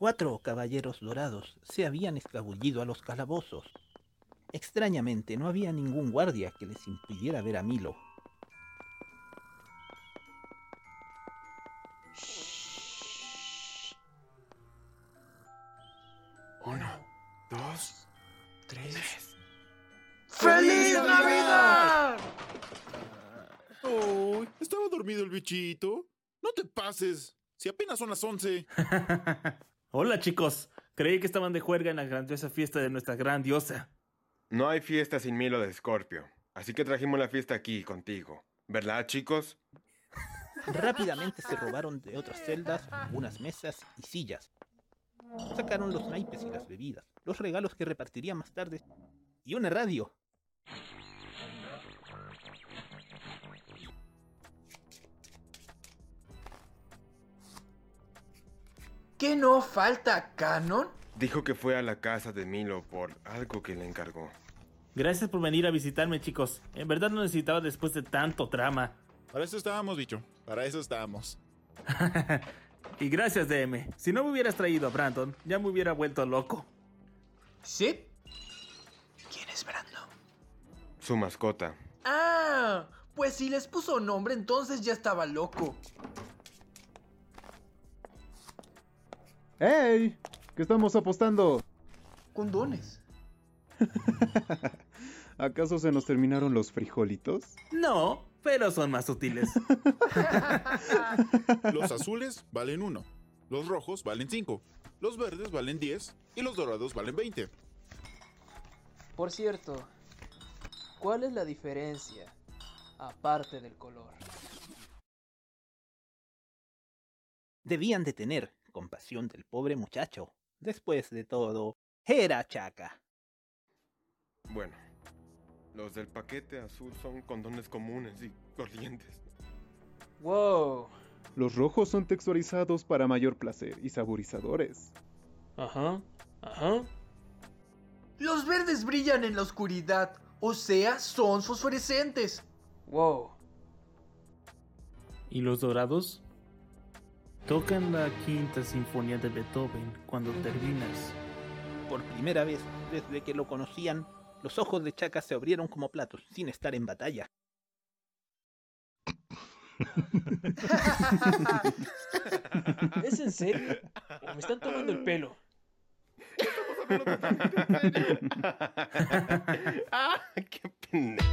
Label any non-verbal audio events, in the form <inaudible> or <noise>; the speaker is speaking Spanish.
Cuatro caballeros dorados se habían escabullido a los calabozos. Extrañamente no había ningún guardia que les impidiera ver a Milo. Uno, dos, tres. ¡Feliz Navidad! Oh, estaba dormido el bichito. No te pases. Si apenas son las once. <laughs> Hola chicos, creí que estaban de juerga en la grandiosa fiesta de nuestra gran diosa. No hay fiesta sin Milo de Escorpio, así que trajimos la fiesta aquí contigo. ¿Verdad, chicos? <laughs> Rápidamente se robaron de otras celdas unas mesas y sillas. Sacaron los naipes y las bebidas, los regalos que repartirían más tarde, y una radio. ¿Qué no falta, Canon? Dijo que fue a la casa de Milo por algo que le encargó. Gracias por venir a visitarme chicos. En verdad no necesitaba después de tanto drama. Para eso estábamos, bicho. Para eso estábamos. <laughs> y gracias DM. Si no me hubieras traído a Brandon, ya me hubiera vuelto loco. ¿Sí? ¿Quién es Brandon? Su mascota. Ah, pues si les puso nombre entonces ya estaba loco. ¡Hey! ¿Qué estamos apostando? Condones. <laughs> ¿Acaso se nos terminaron los frijolitos? No, pero son más útiles. <laughs> Los azules valen uno. Los rojos valen cinco. Los verdes valen 10 y los dorados valen 20. Por cierto, ¿cuál es la diferencia aparte del color? Debían de tener compasión del pobre muchacho. Después de todo, era Chaca. Bueno, los del paquete azul son condones comunes y corrientes. ¡Wow! Los rojos son texturizados para mayor placer y saborizadores. Ajá, ajá. Los verdes brillan en la oscuridad, o sea, son fosforescentes. ¡Wow! ¿Y los dorados? Tocan la quinta sinfonía de Beethoven cuando terminas. Por primera vez desde que lo conocían, los ojos de Chaca se abrieron como platos, sin estar en batalla. <laughs> ¿Es en serio? ¿O me están tomando el pelo? <laughs> ah, qué pendejo.